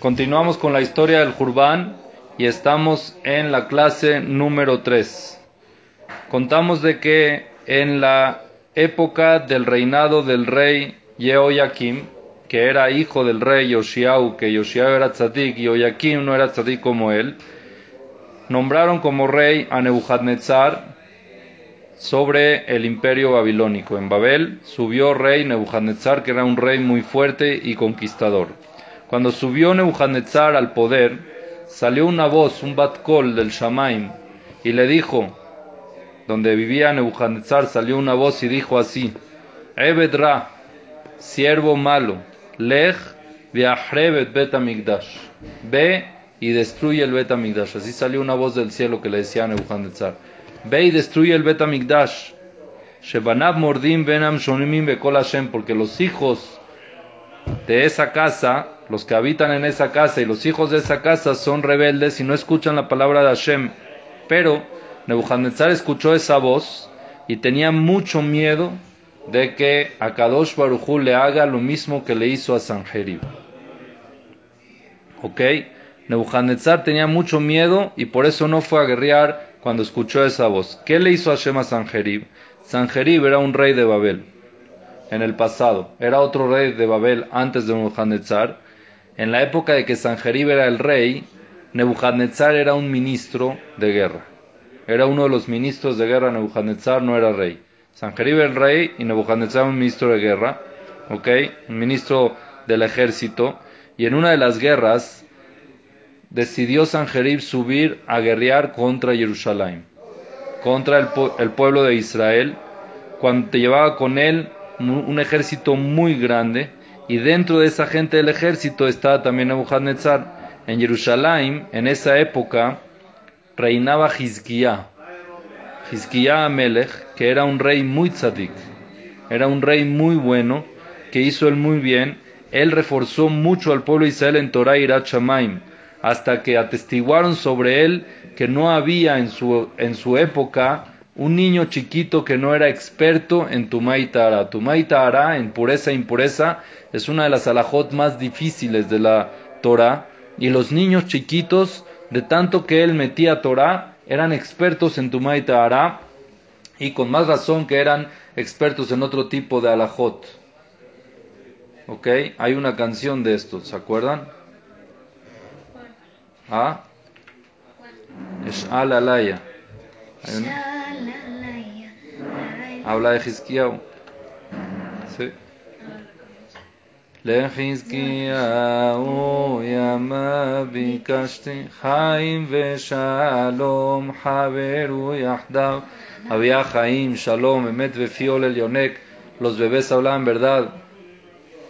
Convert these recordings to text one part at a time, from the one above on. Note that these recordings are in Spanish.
Continuamos con la historia del Jurbán y estamos en la clase número 3. Contamos de que en la época del reinado del rey Yehoyakim, que era hijo del rey Yoshiau, que Yoshiau era tzadik y Yehoyakim no era tzadik como él, nombraron como rey a Nebuchadnezzar sobre el imperio babilónico. En Babel subió rey Nebuchadnezzar, que era un rey muy fuerte y conquistador. Cuando subió Nebuchadnezzar al poder, salió una voz, un batkol del Shamaim, y le dijo, donde vivía Nebuchadnezzar, salió una voz y dijo así, Ebedra, siervo malo, lech viahrevet betamigdash, ve y destruye el betamigdash. Así salió una voz del cielo que le decía a Nebuchadnezzar, ve y destruye el betamigdash. Shebanab mordim benam shonimim bekol Hashem, porque los hijos de esa casa, los que habitan en esa casa y los hijos de esa casa son rebeldes y no escuchan la palabra de Hashem. Pero Nebuchadnezzar escuchó esa voz y tenía mucho miedo de que a Kadosh le haga lo mismo que le hizo a Sanjerib. ¿Ok? Nebuchadnezzar tenía mucho miedo y por eso no fue a guerrear cuando escuchó esa voz. ¿Qué le hizo Hashem a Sanjerib? Sanjerib era un rey de Babel en el pasado. Era otro rey de Babel antes de Nebuchadnezzar. En la época de que Sanjerib era el rey, Nebuchadnezzar era un ministro de guerra. Era uno de los ministros de guerra. Nebuchadnezzar no era rey. Sanjerib era el rey y Nebuchadnezzar un ministro de guerra. ¿Ok? Un ministro del ejército. Y en una de las guerras decidió Sanjerib subir a guerrear contra Jerusalén, contra el, el pueblo de Israel, cuando te llevaba con él un ejército muy grande y dentro de esa gente del ejército estaba también Nebuchadnezzar. En Jerusalén, en esa época, reinaba Hizkiah. Hizkiah Amelech, que era un rey muy tzadik, era un rey muy bueno, que hizo él muy bien. Él reforzó mucho al pueblo de Israel en Torah y Shamaim, hasta que atestiguaron sobre él que no había en su, en su época un niño chiquito que no era experto en Tumay Tahara. Tumay Tahara, en pureza e impureza, es una de las alajot más difíciles de la Torah. Y los niños chiquitos, de tanto que él metía Torah, eran expertos en Tumay y con más razón que eran expertos en otro tipo de alajot. ¿Ok? Hay una canción de esto, ¿se acuerdan? ¿Ah? Es. Hay una... Habla de Hizkiyahu. Sí. לחזקיהו ימה ביקשתי חיים ושלום חברו יחדיו había Jaim, Shalom, Emet, Befiol, el Yonek, los bebés hablaban verdad.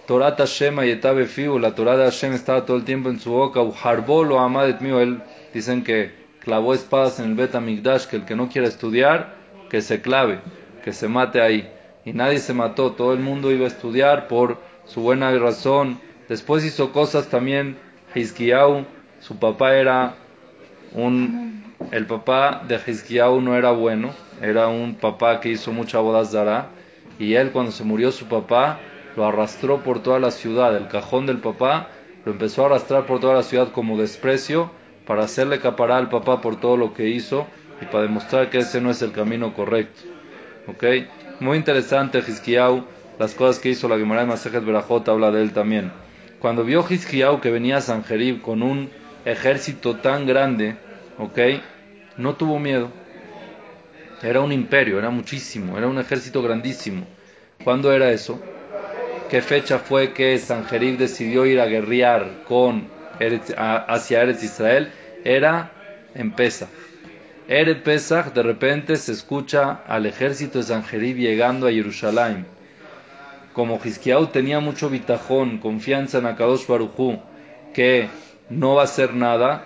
Torah Hashem y Befiu, la Torah de Hashem estaba todo el tiempo en su boca. Harbolo, Amadet mío, él dicen que clavó espadas en el Bet Amigdash, que el que no quiera estudiar, que se clave, que se mate ahí. Y nadie se mató, todo el mundo iba a estudiar por su buena razón. Después hizo cosas también Hizkiyahu, su papá era un... El papá de Hizkiyahu no era bueno, era un papá que hizo mucha bodas dará. Y él cuando se murió su papá, lo arrastró por toda la ciudad. El cajón del papá lo empezó a arrastrar por toda la ciudad como desprecio para hacerle capará al papá por todo lo que hizo y para demostrar que ese no es el camino correcto. ¿Ok? Muy interesante Hizkiyahu, las cosas que hizo la Gemara de Masejet Berajot habla de él también. Cuando vio Hizkiyahu que venía a Sanjerib con un ejército tan grande, ¿ok? No tuvo miedo. Era un imperio, era muchísimo, era un ejército grandísimo. ¿Cuándo era eso? ¿Qué fecha fue que Sanjerib decidió ir a guerrear con hacia Eretz Israel? Era en Pesach. Eretz Pesach, de repente se escucha al ejército de Sanjerib llegando a Jerusalén. Como Hizkiyahu tenía mucho bitajón, confianza en Akadosh Barujú, que no va a hacer nada,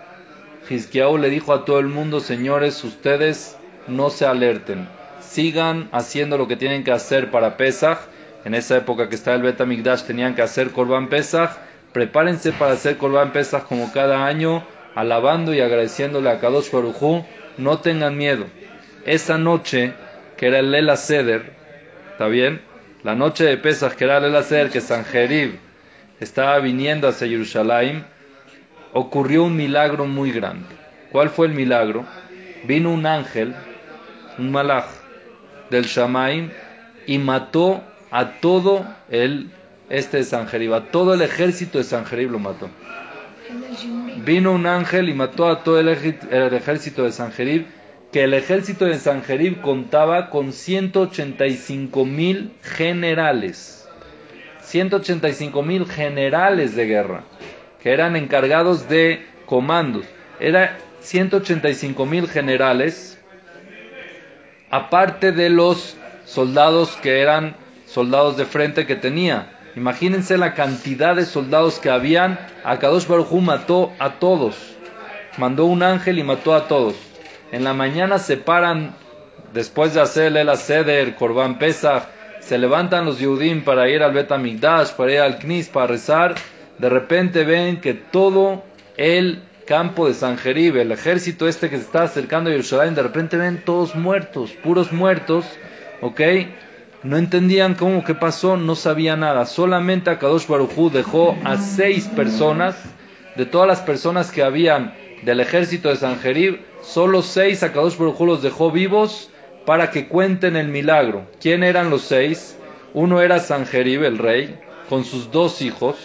Hizkiyahu le dijo a todo el mundo, señores, ustedes no se alerten, sigan haciendo lo que tienen que hacer para Pesach. En esa época que estaba el Bet Migdash tenían que hacer Korban Pesach. Prepárense para hacer Korban Pesach como cada año, alabando y agradeciéndole a Kadosh Barujú. No tengan miedo. Esa noche, que era el Lela Seder, ¿está bien? La noche de Pesach, que era el Lela Seder, que Sanjerib estaba viniendo hacia Jerusalén, ocurrió un milagro muy grande. ¿Cuál fue el milagro? Vino un ángel, un malaj del Shamaim, y mató a todo el este de Sanjerib, a todo el ejército de Sanjerib lo mató. Vino un ángel y mató a todo el, ejército de Sanjerib, que el ejército de Sanjerib contaba con 185 mil generales. 185 mil generales de guerra, que eran encargados de comandos. Era 185 mil generales, aparte de los soldados que eran soldados de frente que tenía. Imagínense la cantidad de soldados que habían. Akadosh Baruj mató a todos. Mandó un ángel y mató a todos. En la mañana se paran, después de hacer el Seder, Korban Pesach, se levantan los Yehudim para ir al Bet para ir al Knis, para rezar. De repente ven que todo el campo de Sanjerib, el ejército este que se está acercando a Jerusalén, de repente ven todos muertos, puros muertos, ¿ok? No entendían cómo, qué pasó, no sabía nada. Solamente Akadosh Barujú dejó a seis personas, de todas las personas que habían del ejército de Sanjerib, solo seis Akadosh Barujú los dejó vivos para que cuenten el milagro. ¿Quién eran los seis? Uno era Sanjerib, el rey, con sus dos hijos.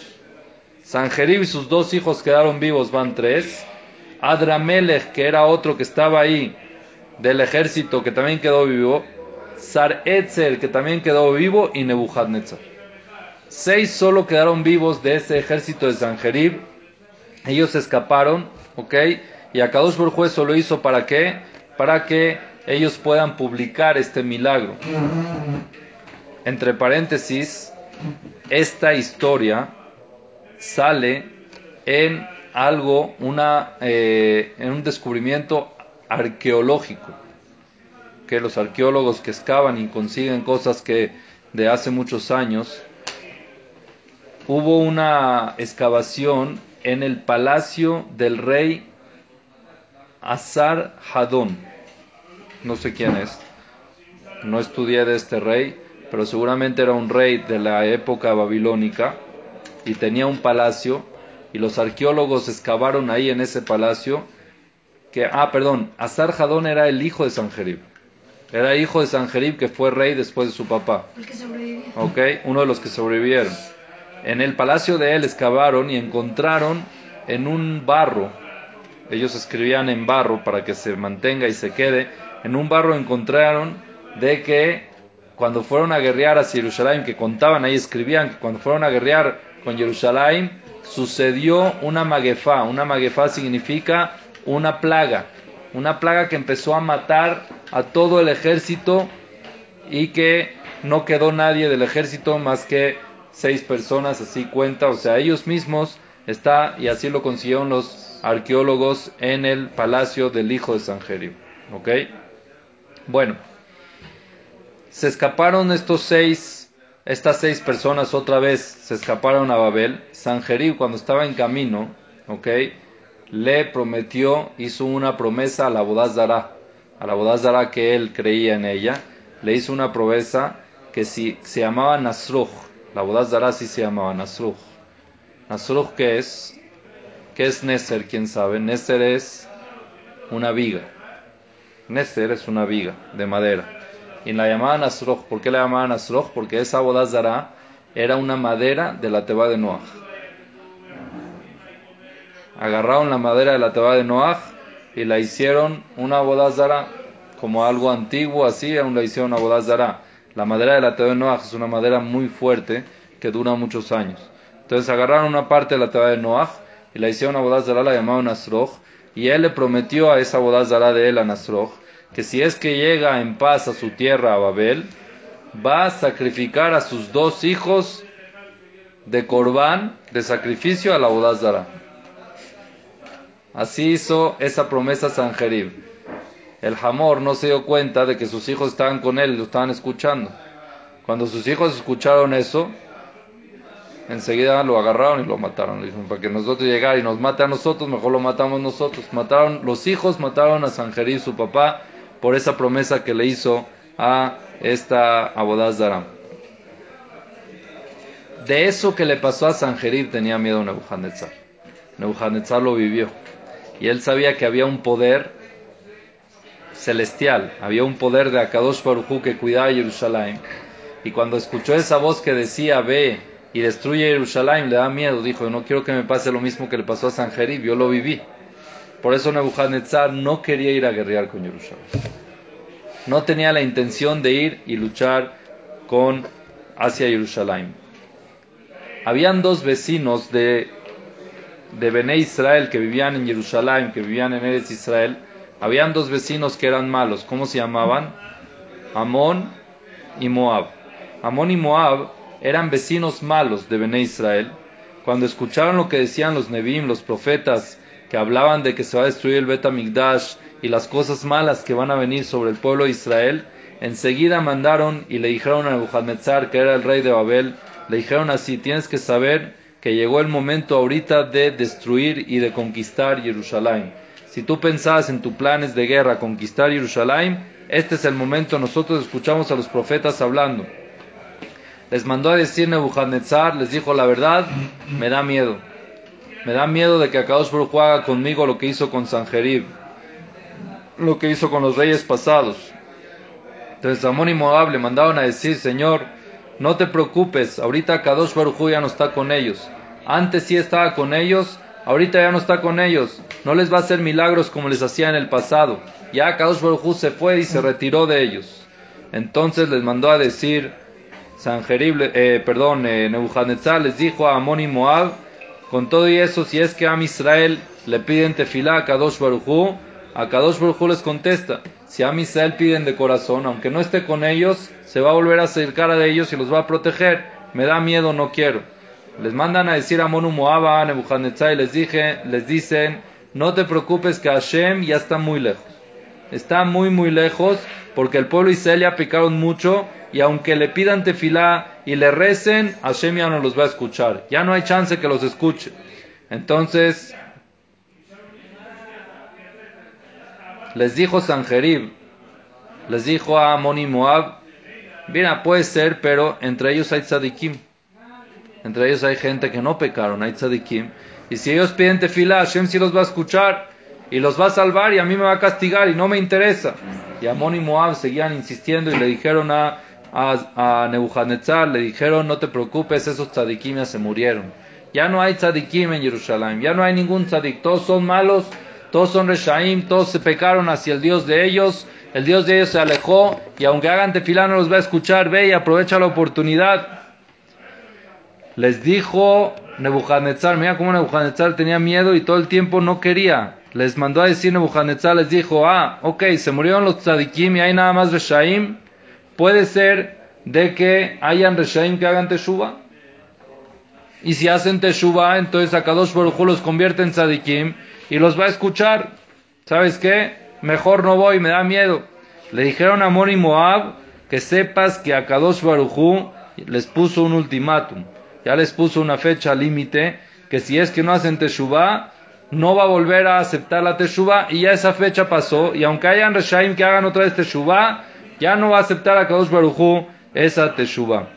Sanjerib y sus dos hijos quedaron vivos, van tres. Adramelech, que era otro que estaba ahí del ejército, que también quedó vivo. Sar Etzel, que también quedó vivo, y Nebuchadnezzar. Seis solo quedaron vivos de ese ejército de Sanjerib. Ellos escaparon, ¿ok? Y Akadosh por juez lo hizo para qué? Para que ellos puedan publicar este milagro. Entre paréntesis, esta historia sale en algo, una, eh, en un descubrimiento arqueológico que los arqueólogos que excavan y consiguen cosas que de hace muchos años, hubo una excavación en el palacio del rey Azar Hadón. No sé quién es. No estudié de este rey, pero seguramente era un rey de la época babilónica y tenía un palacio y los arqueólogos excavaron ahí en ese palacio que, ah, perdón, Azar Hadón era el hijo de Sanjerib. Era hijo de Sanjerib que fue rey después de su papá. El que sobrevivió. Ok, uno de los que sobrevivieron. En el palacio de él excavaron y encontraron en un barro, ellos escribían en barro para que se mantenga y se quede, en un barro encontraron de que cuando fueron a guerrear a Jerusalén, que contaban ahí, escribían que cuando fueron a guerrear con Jerusalén, sucedió una maguefá. Una maguefá significa una plaga una plaga que empezó a matar a todo el ejército y que no quedó nadie del ejército más que seis personas, así cuenta, o sea, ellos mismos está, y así lo consiguieron los arqueólogos en el palacio del hijo de Sanjerio, ¿ok? Bueno, se escaparon estos seis, estas seis personas otra vez, se escaparon a Babel, Sanjerib cuando estaba en camino, ¿ok? Le prometió, hizo una promesa a la Bodazara, a la Bodazara que él creía en ella, le hizo una promesa que si se llamaba Nasruj, la Bodazara sí se llamaba Nasruj. Nasruj, ¿qué es? ¿Qué es Neser? ¿Quién sabe? Neser es una viga. Neser es una viga de madera. Y la llamaban Nasruj. ¿Por qué la llamaban Nasruj? Porque esa Bodazara era una madera de la Teba de Noah agarraron la madera de la teba de Noaj y la hicieron una bodazara como algo antiguo, así aún la hicieron una bodazara. La madera de la teba de Noaj es una madera muy fuerte que dura muchos años. Entonces agarraron una parte de la teba de Noaj y la hicieron una bodazara, la llamaron Nasroj, y él le prometió a esa bodazara de él, a Nasroj, que si es que llega en paz a su tierra, a Babel, va a sacrificar a sus dos hijos de corbán, de sacrificio a la bodazara. Así hizo esa promesa Sanjerib. El Hamor no se dio cuenta de que sus hijos estaban con él lo estaban escuchando. Cuando sus hijos escucharon eso, enseguida lo agarraron y lo mataron. Dijeron, para que nosotros llegara y nos mate a nosotros, mejor lo matamos nosotros. Mataron, los hijos mataron a Sanjerib, su papá, por esa promesa que le hizo a esta Abodaz Daram. De eso que le pasó a Sanjerib tenía miedo Nebuchadnezzar Nebuchadnezzar lo vivió. Y él sabía que había un poder celestial, había un poder de Akadosh Baruj que cuidaba Jerusalén. Y cuando escuchó esa voz que decía, ve y destruye Jerusalén, le da miedo. Dijo, no quiero que me pase lo mismo que le pasó a Sanjerib, yo lo viví. Por eso Nebuchadnezzar no quería ir a guerrear con Jerusalén. No tenía la intención de ir y luchar con hacia Jerusalén. Habían dos vecinos de, de Bené Israel que vivían en Jerusalén, que vivían en Eretz Israel. Habían dos vecinos que eran malos. ¿Cómo se llamaban? Amón y Moab. Amón y Moab eran vecinos malos de Bené Israel. Cuando escucharon lo que decían los Nebim, los profetas, que hablaban de que se va a destruir el Bet y las cosas malas que van a venir sobre el pueblo de Israel, enseguida mandaron y le dijeron a Nebuchadnezzar, que era el rey de Babel, le dijeron así, tienes que saber que llegó el momento ahorita de destruir y de conquistar Jerusalén. Si tú pensabas en tus planes de guerra conquistar Jerusalén, este es el momento, nosotros escuchamos a los profetas hablando. Les mandó a decir Nebuchadnezzar, les dijo la verdad, me da miedo. Me da miedo de que Akadosh Baruj haga conmigo lo que hizo con Sanjerib, lo que hizo con los reyes pasados. Entonces Amón y Moab le mandaron a decir, Señor, no te preocupes, ahorita Kadosh Baruj ya no está con ellos. Antes sí estaba con ellos, ahorita ya no está con ellos. No les va a hacer milagros como les hacía en el pasado. Ya Kadosh Baruj se fue y se retiró de ellos. Entonces les mandó a decir, Sanjerib, eh, perdón, eh, Nebuchadnezzar les dijo a Amón y Moab, con todo y eso, si es que a Israel le piden tefilá a Kadosh Barujú, a Kadosh Barujú les contesta, si a Israel piden de corazón, aunque no esté con ellos, se va a volver a acercar a ellos y los va a proteger. Me da miedo, no quiero. Les mandan a decir a Monu Moaba, a Nebuchadnezzar, y les, dije, les dicen, no te preocupes que Hashem ya está muy lejos. Está muy, muy lejos, porque el pueblo Israel ya picaron mucho, y aunque le pidan tefilá y le recen, Hashem ya no los va a escuchar. Ya no hay chance que los escuche. Entonces, les dijo Sanjerib, les dijo a Amon y Moab, mira, puede ser, pero entre ellos hay tzadikim. Entre ellos hay gente que no pecaron, hay tzadikim. Y si ellos piden tefilá, Hashem sí los va a escuchar y los va a salvar y a mí me va a castigar y no me interesa. Y Amon y Moab seguían insistiendo y le dijeron a a, Nebuchadnezzar, le dijeron, no te preocupes, esos tzadikim ya se murieron. Ya no hay tzadikim en Jerusalén, ya no hay ningún tzadik, todos son malos, todos son reshaim, todos se pecaron hacia el Dios de ellos, el Dios de ellos se alejó y aunque hagan tefilá no los va a escuchar, ve y aprovecha la oportunidad. Les dijo Nebuchadnezzar, mira cómo Nebuchadnezzar tenía miedo y todo el tiempo no quería. Les mandó a decir Nebuchadnezzar, les dijo, ah, ok, se murieron los tzadikim y hay nada más reshaim, puede ser de que hayan reshaim que hagan teshuva. Y si hacen teshuva, entonces a Kadosh Baruj los convierte en tzadikim y los va a escuchar. ¿Sabes qué? Mejor no voy, me da miedo. Le dijeron a Mori Moab que sepas que a Kadosh Baruj les puso un ultimátum. Ya les puso una fecha límite que si es que no hacen teshuva, no va a volver a aceptar la teshuva y ya esa fecha pasó. Y aunque hayan reshaim que hagan otra vez teshuva, ya no va a aceptar a Kadosh Barujú esa teshuva.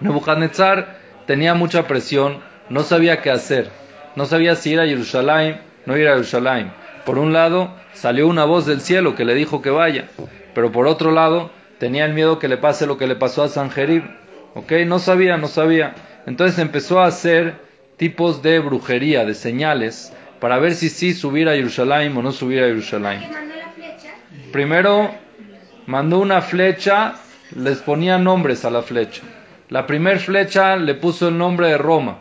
Nebuchadnezzar tenía mucha presión, no sabía qué hacer, no sabía si ir a Jerusalén, no ir a Jerusalén. Por un lado, salió una voz del cielo que le dijo que vaya, pero por otro lado, tenía el miedo que le pase lo que le pasó a Sanjerib. ¿Ok? No sabía, no sabía. Entonces empezó a hacer tipos de brujería, de señales, para ver si sí subir a Jerusalén o no subir a Jerusalén. Primero mandó una flecha, les ponía nombres a la flecha. La primera flecha le puso el nombre de Roma.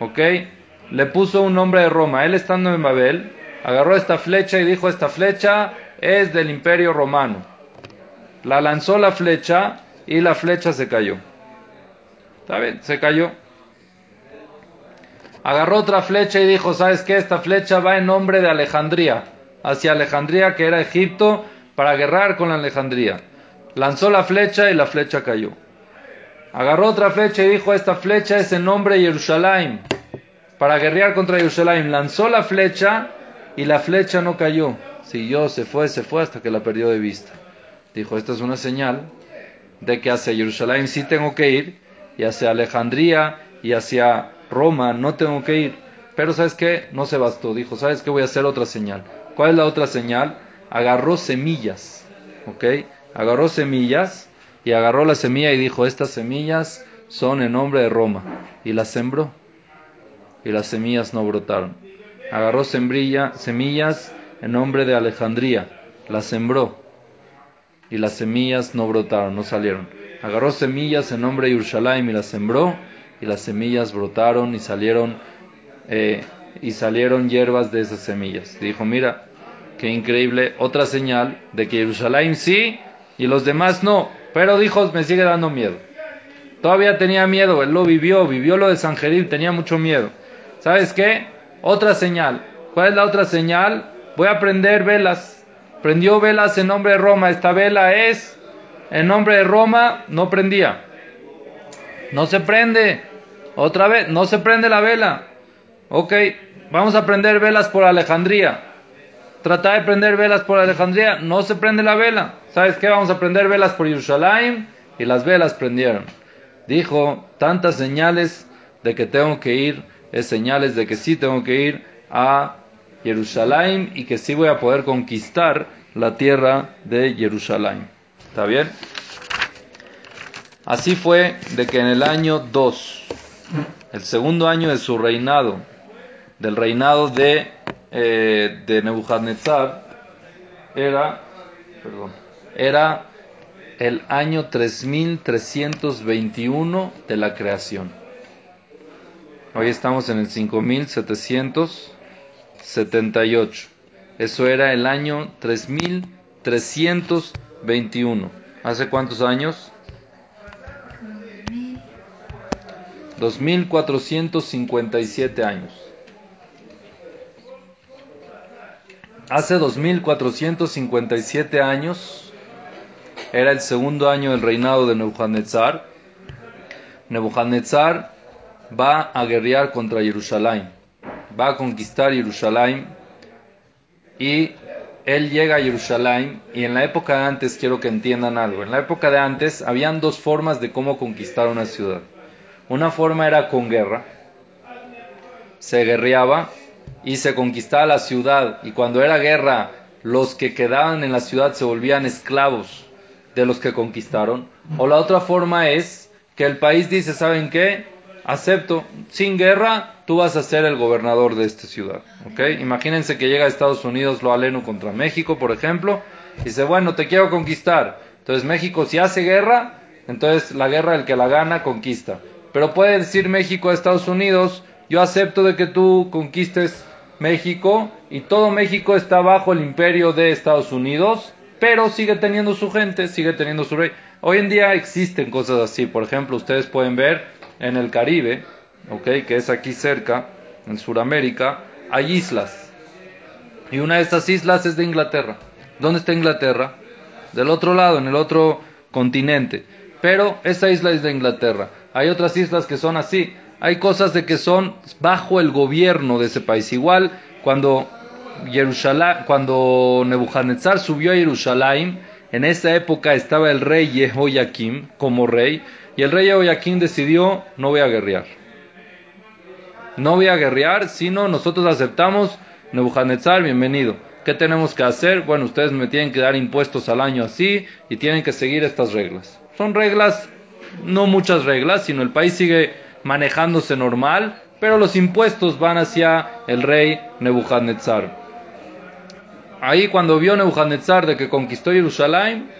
¿Ok? Le puso un nombre de Roma. Él estando en Babel, agarró esta flecha y dijo, esta flecha es del imperio romano. La lanzó la flecha y la flecha se cayó. ¿Está bien? Se cayó. Agarró otra flecha y dijo, ¿sabes qué? Esta flecha va en nombre de Alejandría. Hacia Alejandría, que era Egipto, para guerrar con la Alejandría. Lanzó la flecha y la flecha cayó. Agarró otra flecha y dijo, esta flecha es en nombre de Jerusalén, para guerrear contra Jerusalén. Lanzó la flecha y la flecha no cayó. Siguió, se fue, se fue hasta que la perdió de vista. Dijo, esta es una señal de que hacia Jerusalén sí tengo que ir y hacia Alejandría y hacia Roma no tengo que ir. Pero ¿sabes qué? No se bastó. Dijo, ¿sabes qué? Voy a hacer otra señal. ¿Cuál es la otra señal? Agarró semillas. ¿Ok? Agarró semillas y agarró la semilla y dijo, estas semillas son en nombre de Roma. Y las sembró. Y las semillas no brotaron. Agarró semillas en nombre de Alejandría. Las sembró. Y las semillas no brotaron, no salieron. Agarró semillas en nombre de Yerushalayim y las sembró. Y las semillas brotaron y salieron, eh, y salieron hierbas de esas semillas. dijo, mira, qué increíble. Otra señal de que Yerushalayim sí y los demás no. Pero dijo, me sigue dando miedo. Todavía tenía miedo, él lo vivió, vivió lo de San Jerib, tenía mucho miedo. ¿Sabes qué? Otra señal. ¿Cuál es la otra señal? Voy a prender velas. Prendió velas en nombre de Roma. Esta vela es en nombre de Roma, no prendía. No se prende. Otra vez, no se prende la vela. Ok, vamos a prender velas por Alejandría. Trata de prender velas por Alejandría, no se prende la vela. ¿Sabes qué? Vamos a prender velas por Jerusalén y las velas prendieron. Dijo, tantas señales de que tengo que ir, es señales de que sí tengo que ir a Jerusalén y que sí voy a poder conquistar la tierra de Jerusalén. ¿Está bien? Así fue de que en el año 2, el segundo año de su reinado, del reinado de, eh, de Nebuchadnezzar, era, perdón, era el año 3321 de la creación. Hoy estamos en el 5778. Eso era el año 3321. ¿Hace cuántos años? 2457 años. Hace 2457 años era el segundo año del reinado de Nebuchadnezzar. Nebuchadnezzar va a guerrear contra Jerusalén, va a conquistar Jerusalén y él llega a Jerusalén y en la época de antes quiero que entiendan algo. En la época de antes habían dos formas de cómo conquistar una ciudad. Una forma era con guerra, se guerreaba y se conquistaba la ciudad y cuando era guerra los que quedaban en la ciudad se volvían esclavos de los que conquistaron. O la otra forma es que el país dice, ¿saben qué? Acepto, sin guerra, tú vas a ser el gobernador de esta ciudad. ¿ok? Imagínense que llega a Estados Unidos lo aleno contra México, por ejemplo, y dice, bueno, te quiero conquistar. Entonces México si hace guerra, entonces la guerra el que la gana conquista. Pero puede decir México a Estados Unidos, yo acepto de que tú conquistes México y todo México está bajo el imperio de Estados Unidos pero sigue teniendo su gente, sigue teniendo su rey. Hoy en día existen cosas así, por ejemplo, ustedes pueden ver en el Caribe, okay, que es aquí cerca, en Sudamérica, hay islas. Y una de estas islas es de Inglaterra. ¿Dónde está Inglaterra? Del otro lado, en el otro continente. Pero esa isla es de Inglaterra. Hay otras islas que son así. Hay cosas de que son bajo el gobierno de ese país. Igual cuando cuando Nebuchadnezzar subió a Jerusalén, en esa época estaba el rey Jehoiakim como rey, y el rey Jehoiakim decidió, no voy a guerrear. No voy a guerrear, sino nosotros aceptamos Nebuchadnezzar, bienvenido. ¿Qué tenemos que hacer? Bueno, ustedes me tienen que dar impuestos al año así y tienen que seguir estas reglas. Son reglas, no muchas reglas, sino el país sigue manejándose normal, pero los impuestos van hacia el rey Nebuchadnezzar. Ahí cuando vio Nebuchadnezzar de que conquistó Jerusalén,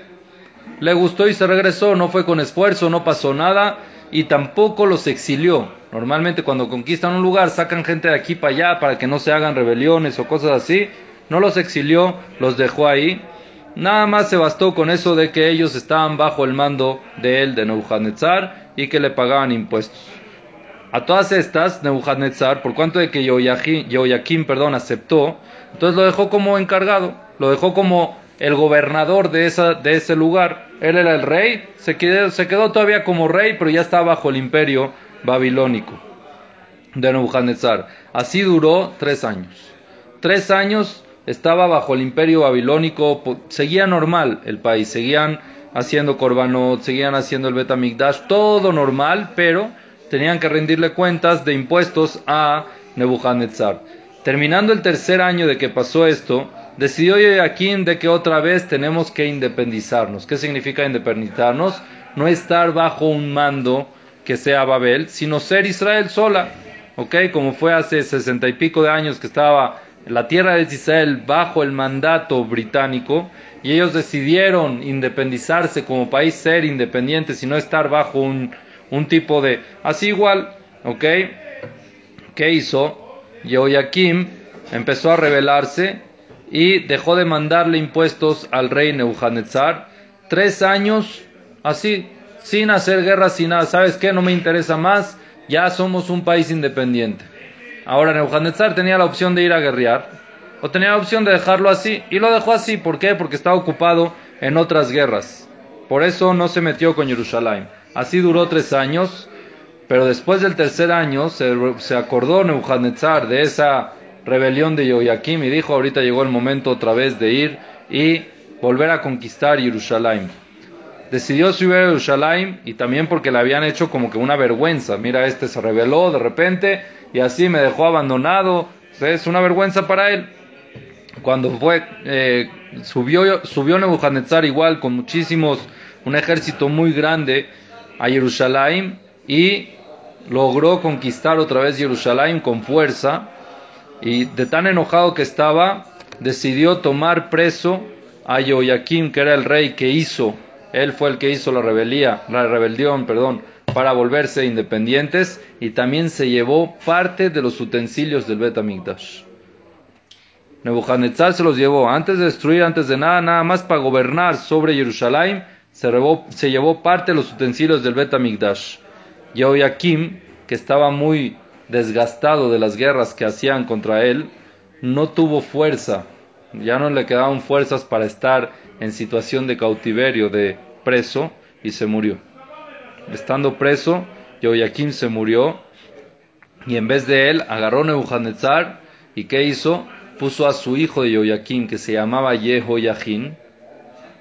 le gustó y se regresó, no fue con esfuerzo, no pasó nada y tampoco los exilió. Normalmente cuando conquistan un lugar sacan gente de aquí para allá para que no se hagan rebeliones o cosas así. No los exilió, los dejó ahí. Nada más se bastó con eso de que ellos estaban bajo el mando de él, de Nebuchadnezzar, y que le pagaban impuestos. A todas estas, Nebuchadnezzar, por cuanto de que Jehoiakim, perdón, aceptó, entonces lo dejó como encargado, lo dejó como el gobernador de, esa, de ese lugar. Él era el rey, se quedó, todavía como rey, pero ya estaba bajo el imperio babilónico de Nebuchadnezzar. Así duró tres años. Tres años estaba bajo el imperio babilónico, seguía normal el país, seguían haciendo korbanot, seguían haciendo el betamigdash, todo normal, pero tenían que rendirle cuentas de impuestos a Nebuchadnezzar. Terminando el tercer año de que pasó esto, decidió Joaquín de que otra vez tenemos que independizarnos. ¿Qué significa independizarnos? No estar bajo un mando que sea Babel, sino ser Israel sola. ¿Ok? Como fue hace sesenta y pico de años que estaba la tierra de Israel bajo el mandato británico y ellos decidieron independizarse como país, ser independientes y no estar bajo un, un tipo de... Así igual, ¿ok? ¿Qué hizo? Joaquim empezó a rebelarse y dejó de mandarle impuestos al rey Nebuchadnezzar. Tres años así, sin hacer guerra, sin nada. ¿Sabes qué? No me interesa más. Ya somos un país independiente. Ahora Nebuchadnezzar tenía la opción de ir a guerrear o tenía la opción de dejarlo así y lo dejó así. ¿Por qué? Porque estaba ocupado en otras guerras. Por eso no se metió con Jerusalén. Así duró tres años, pero después del tercer año se, se acordó Nebuchadnezzar de esa rebelión de Joaquim y dijo ahorita llegó el momento otra vez de ir y volver a conquistar Jerusalén. Decidió subir a Jerusalén y también porque le habían hecho como que una vergüenza. Mira, este se rebeló de repente y así me dejó abandonado. Es una vergüenza para él. Cuando fue, eh, subió, subió Nebuchadnezzar igual con muchísimos, un ejército muy grande a Jerusalén y logró conquistar otra vez Jerusalén con fuerza y de tan enojado que estaba, decidió tomar preso a Joaquim, que era el rey que hizo, él fue el que hizo la la rebelión, perdón, para volverse independientes y también se llevó parte de los utensilios del Bet Amikdash. Nebuchadnezzar se los llevó antes de destruir, antes de nada, nada más para gobernar sobre Jerusalén, se, llevó parte de los utensilios del Bet Amikdash. Joaquim, que estaba muy desgastado de las guerras que hacían contra él, no tuvo fuerza, ya no le quedaban fuerzas para estar en situación de cautiverio, de preso, y se murió. Estando preso, Joaquim se murió, y en vez de él agarró Nebuchadnezzar, y ¿qué hizo? Puso a su hijo de Joaquim, que se llamaba Jehoiachin,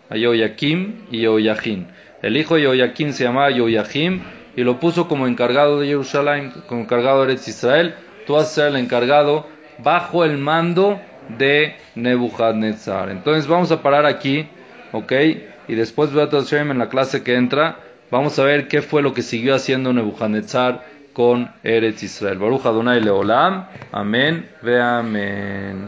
a Joaquim y Joachim. El hijo de Joachim se llamaba Joachim y lo puso como encargado de Jerusalén, como encargado de Israel. Tú vas a ser el encargado bajo el mando de Nebuchadnezzar. Entonces vamos a parar aquí, ¿ok? Y después en la clase que entra, vamos a ver qué fue lo que siguió haciendo Nebuchadnezzar con Eretz Israel. Baruch Adonai Leolam. Amén. Ve amén.